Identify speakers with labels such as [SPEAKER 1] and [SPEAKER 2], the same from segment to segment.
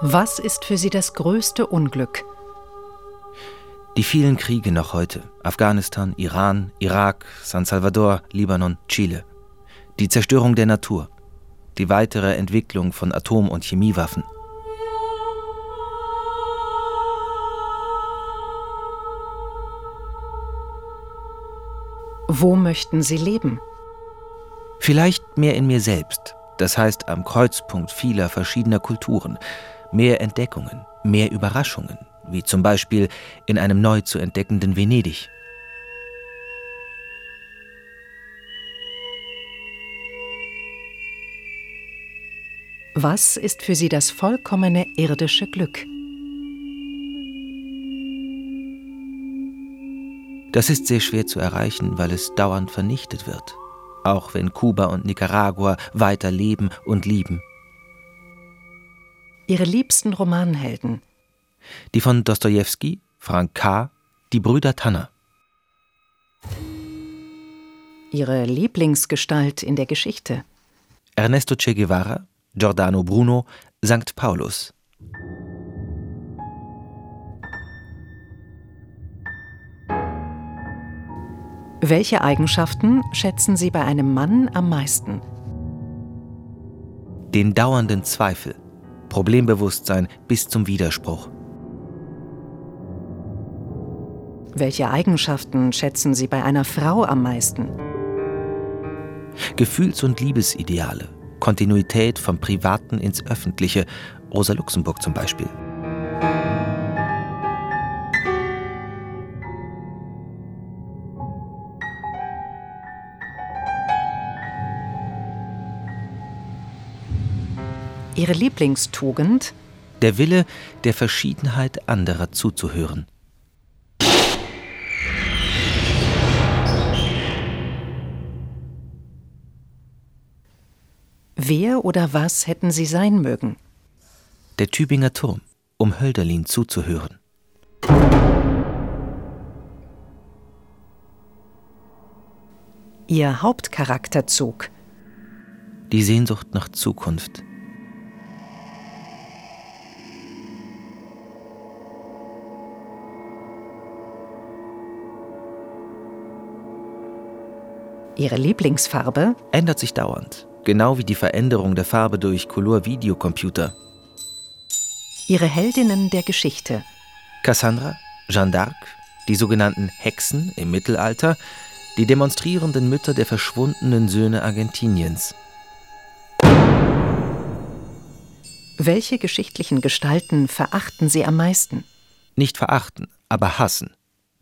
[SPEAKER 1] Was ist für Sie das größte Unglück?
[SPEAKER 2] Die vielen Kriege noch heute. Afghanistan, Iran, Irak, San Salvador, Libanon, Chile. Die Zerstörung der Natur. Die weitere Entwicklung von Atom- und Chemiewaffen.
[SPEAKER 1] Wo möchten Sie leben?
[SPEAKER 2] Vielleicht mehr in mir selbst, das heißt am Kreuzpunkt vieler verschiedener Kulturen, mehr Entdeckungen, mehr Überraschungen, wie zum Beispiel in einem neu zu entdeckenden Venedig.
[SPEAKER 1] Was ist für Sie das vollkommene irdische Glück?
[SPEAKER 2] Das ist sehr schwer zu erreichen, weil es dauernd vernichtet wird, auch wenn Kuba und Nicaragua weiter leben und lieben.
[SPEAKER 1] Ihre liebsten Romanhelden?
[SPEAKER 2] Die von Dostoevsky, Frank K., die Brüder Tanner.
[SPEAKER 1] Ihre Lieblingsgestalt in der Geschichte?
[SPEAKER 2] Ernesto Che Guevara, Giordano Bruno, St. Paulus.
[SPEAKER 1] Welche Eigenschaften schätzen Sie bei einem Mann am meisten?
[SPEAKER 2] Den dauernden Zweifel, Problembewusstsein bis zum Widerspruch.
[SPEAKER 1] Welche Eigenschaften schätzen Sie bei einer Frau am meisten?
[SPEAKER 2] Gefühls- und Liebesideale, Kontinuität vom Privaten ins Öffentliche, Rosa Luxemburg zum Beispiel.
[SPEAKER 1] Ihre Lieblingstugend?
[SPEAKER 2] Der Wille, der Verschiedenheit anderer zuzuhören.
[SPEAKER 1] Wer oder was hätten Sie sein mögen?
[SPEAKER 2] Der Tübinger Turm, um Hölderlin zuzuhören.
[SPEAKER 1] Ihr Hauptcharakterzug?
[SPEAKER 2] Die Sehnsucht nach Zukunft.
[SPEAKER 1] Ihre Lieblingsfarbe?
[SPEAKER 2] Ändert sich dauernd, genau wie die Veränderung der Farbe durch Color-Videocomputer.
[SPEAKER 1] Ihre Heldinnen der Geschichte?
[SPEAKER 2] Cassandra, Jeanne d'Arc, die sogenannten Hexen im Mittelalter, die demonstrierenden Mütter der verschwundenen Söhne Argentiniens.
[SPEAKER 1] Welche geschichtlichen Gestalten verachten Sie am meisten?
[SPEAKER 2] Nicht verachten, aber hassen.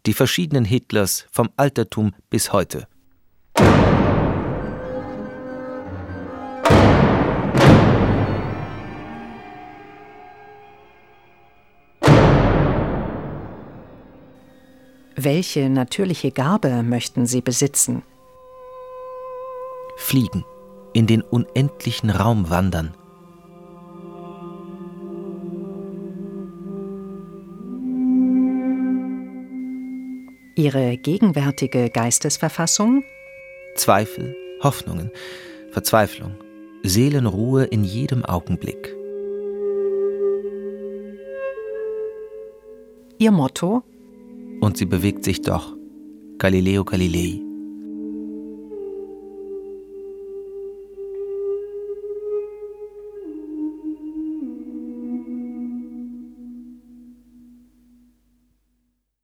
[SPEAKER 2] Die verschiedenen Hitlers vom Altertum bis heute.
[SPEAKER 1] Welche natürliche Gabe möchten Sie besitzen?
[SPEAKER 2] Fliegen, in den unendlichen Raum wandern.
[SPEAKER 1] Ihre gegenwärtige Geistesverfassung?
[SPEAKER 2] Zweifel, Hoffnungen, Verzweiflung, Seelenruhe in jedem Augenblick.
[SPEAKER 1] Ihr Motto?
[SPEAKER 2] Und sie bewegt sich doch. Galileo Galilei.